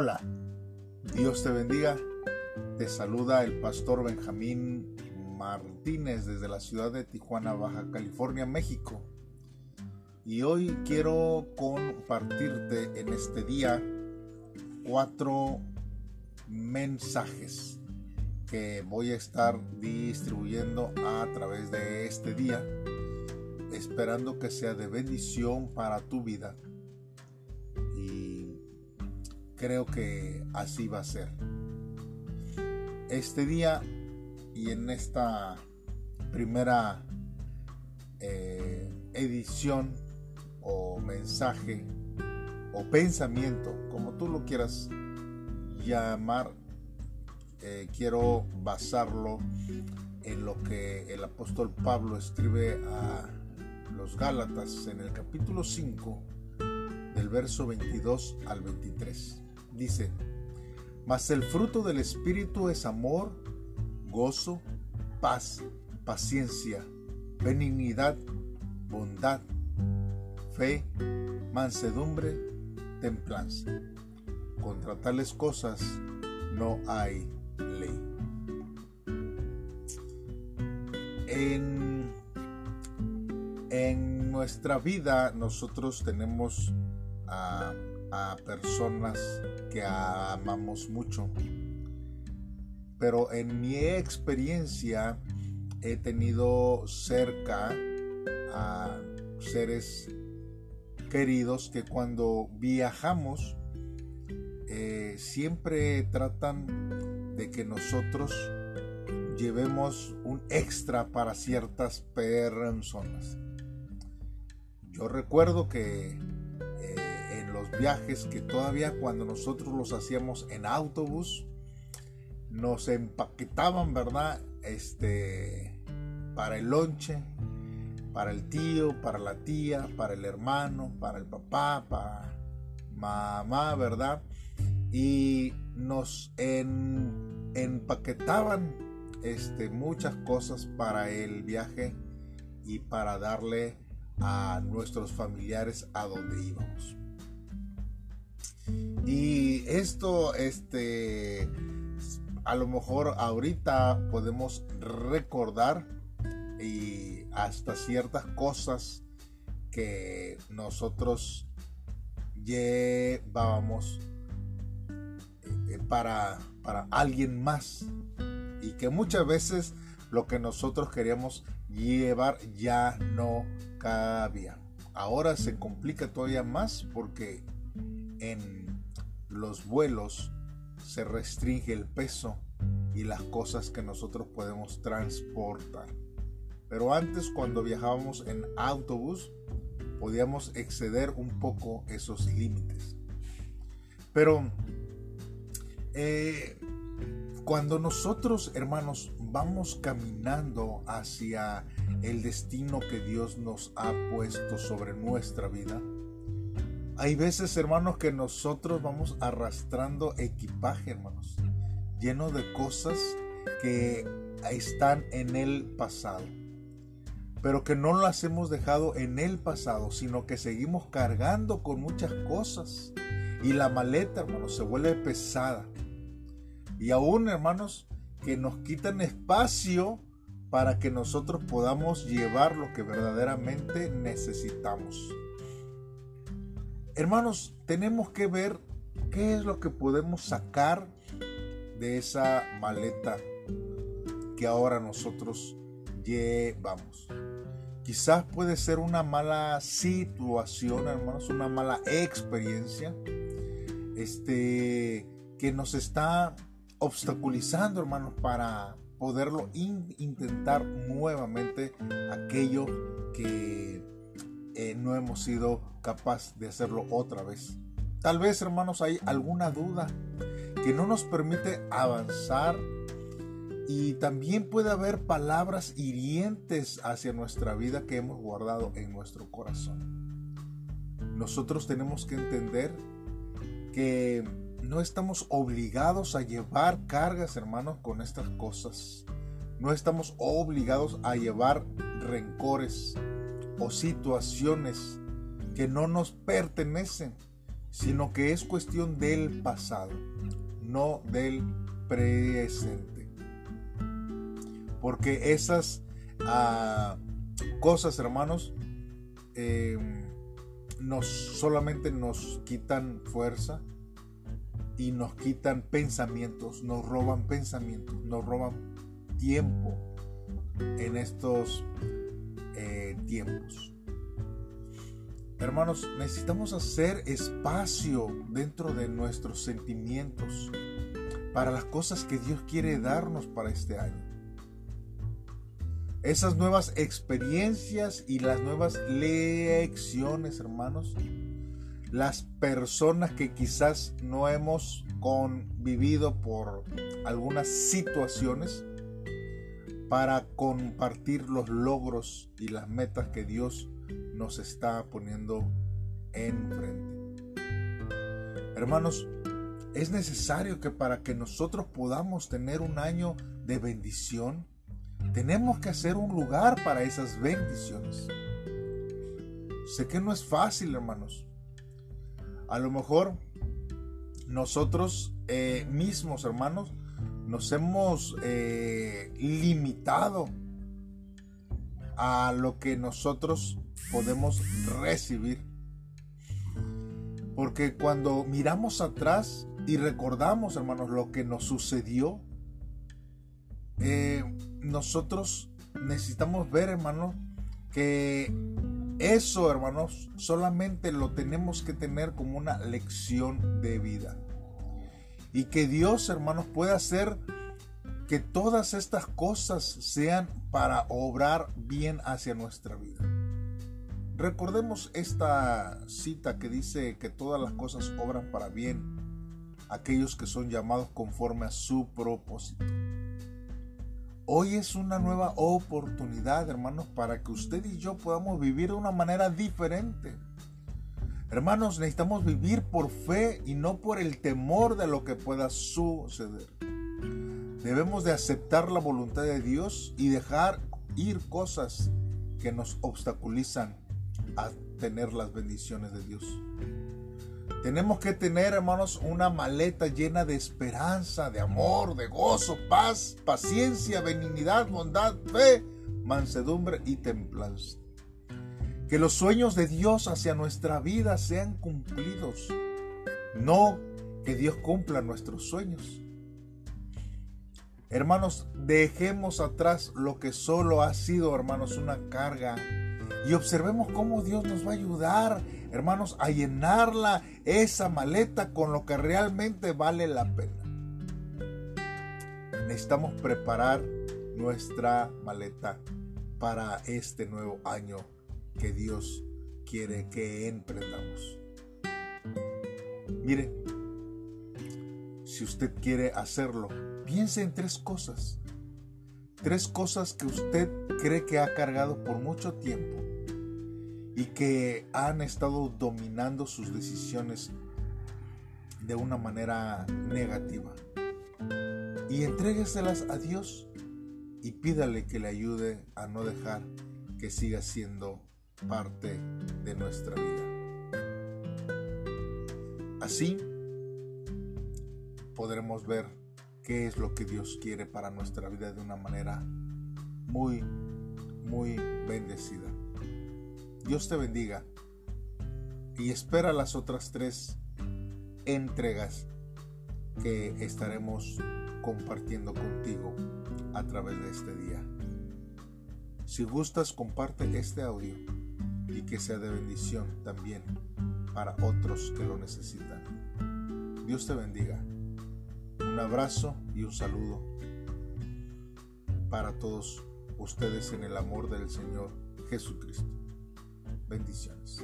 Hola, Dios te bendiga. Te saluda el pastor Benjamín Martínez desde la ciudad de Tijuana, Baja California, México. Y hoy quiero compartirte en este día cuatro mensajes que voy a estar distribuyendo a través de este día, esperando que sea de bendición para tu vida. Creo que así va a ser. Este día y en esta primera eh, edición o mensaje o pensamiento, como tú lo quieras llamar, eh, quiero basarlo en lo que el apóstol Pablo escribe a los Gálatas en el capítulo 5 del verso 22 al 23. Dice, mas el fruto del Espíritu es amor, gozo, paz, paciencia, benignidad, bondad, fe, mansedumbre, templanza. Contra tales cosas no hay ley. En, en nuestra vida nosotros tenemos a, a personas que amamos mucho. Pero en mi experiencia he tenido cerca a seres queridos que cuando viajamos eh, siempre tratan de que nosotros llevemos un extra para ciertas personas. Yo recuerdo que viajes que todavía cuando nosotros los hacíamos en autobús, nos empaquetaban, ¿verdad? Este, para el lonche, para el tío, para la tía, para el hermano, para el papá, para mamá, ¿verdad? y nos empaquetaban este, muchas cosas para el viaje y para darle a nuestros familiares a donde íbamos. Y esto, este, a lo mejor ahorita podemos recordar y hasta ciertas cosas que nosotros llevábamos eh, para, para alguien más y que muchas veces lo que nosotros queríamos llevar ya no cabía. Ahora se complica todavía más porque en los vuelos se restringe el peso y las cosas que nosotros podemos transportar. Pero antes cuando viajábamos en autobús podíamos exceder un poco esos límites. Pero eh, cuando nosotros, hermanos, vamos caminando hacia el destino que Dios nos ha puesto sobre nuestra vida, hay veces, hermanos, que nosotros vamos arrastrando equipaje, hermanos, lleno de cosas que están en el pasado, pero que no las hemos dejado en el pasado, sino que seguimos cargando con muchas cosas. Y la maleta, hermanos, se vuelve pesada y aún, hermanos, que nos quitan espacio para que nosotros podamos llevar lo que verdaderamente necesitamos. Hermanos, tenemos que ver qué es lo que podemos sacar de esa maleta que ahora nosotros llevamos. Quizás puede ser una mala situación, hermanos, una mala experiencia, este, que nos está obstaculizando, hermanos, para poderlo intentar nuevamente aquello que eh, no hemos sido capaz de hacerlo otra vez. Tal vez, hermanos, hay alguna duda que no nos permite avanzar y también puede haber palabras hirientes hacia nuestra vida que hemos guardado en nuestro corazón. Nosotros tenemos que entender que no estamos obligados a llevar cargas, hermanos, con estas cosas. No estamos obligados a llevar rencores o situaciones que no nos pertenecen. sino que es cuestión del pasado, no del presente. Porque esas ah, cosas, hermanos, em, nos solamente nos quitan fuerza y nos quitan pensamientos, nos roban pensamientos, nos roban tiempo en estos eh, tiempos. Hermanos, necesitamos hacer espacio dentro de nuestros sentimientos para las cosas que Dios quiere darnos para este año. Esas nuevas experiencias y las nuevas lecciones, hermanos, las personas que quizás no hemos convivido por algunas situaciones, para compartir los logros y las metas que Dios nos está poniendo enfrente. Hermanos, es necesario que para que nosotros podamos tener un año de bendición, tenemos que hacer un lugar para esas bendiciones. Sé que no es fácil, hermanos. A lo mejor nosotros eh, mismos, hermanos, nos hemos eh, limitado a lo que nosotros podemos recibir. Porque cuando miramos atrás y recordamos, hermanos, lo que nos sucedió, eh, nosotros necesitamos ver, hermanos, que eso, hermanos, solamente lo tenemos que tener como una lección de vida. Y que Dios, hermanos, pueda hacer que todas estas cosas sean para obrar bien hacia nuestra vida. Recordemos esta cita que dice que todas las cosas obran para bien aquellos que son llamados conforme a su propósito. Hoy es una nueva oportunidad, hermanos, para que usted y yo podamos vivir de una manera diferente. Hermanos, necesitamos vivir por fe y no por el temor de lo que pueda suceder. Debemos de aceptar la voluntad de Dios y dejar ir cosas que nos obstaculizan a tener las bendiciones de Dios. Tenemos que tener, hermanos, una maleta llena de esperanza, de amor, de gozo, paz, paciencia, benignidad, bondad, fe, mansedumbre y templanza. Que los sueños de Dios hacia nuestra vida sean cumplidos. No que Dios cumpla nuestros sueños. Hermanos, dejemos atrás lo que solo ha sido, hermanos, una carga. Y observemos cómo Dios nos va a ayudar, hermanos, a llenarla, esa maleta, con lo que realmente vale la pena. Necesitamos preparar nuestra maleta para este nuevo año que Dios quiere que emprendamos. Mire, si usted quiere hacerlo, piense en tres cosas. Tres cosas que usted cree que ha cargado por mucho tiempo y que han estado dominando sus decisiones de una manera negativa. Y entrégueselas a Dios y pídale que le ayude a no dejar que siga siendo parte de nuestra vida. Así podremos ver qué es lo que Dios quiere para nuestra vida de una manera muy, muy bendecida. Dios te bendiga y espera las otras tres entregas que estaremos compartiendo contigo a través de este día. Si gustas, comparte este audio y que sea de bendición también para otros que lo necesitan. Dios te bendiga. Un abrazo y un saludo para todos ustedes en el amor del Señor Jesucristo. Bendiciones.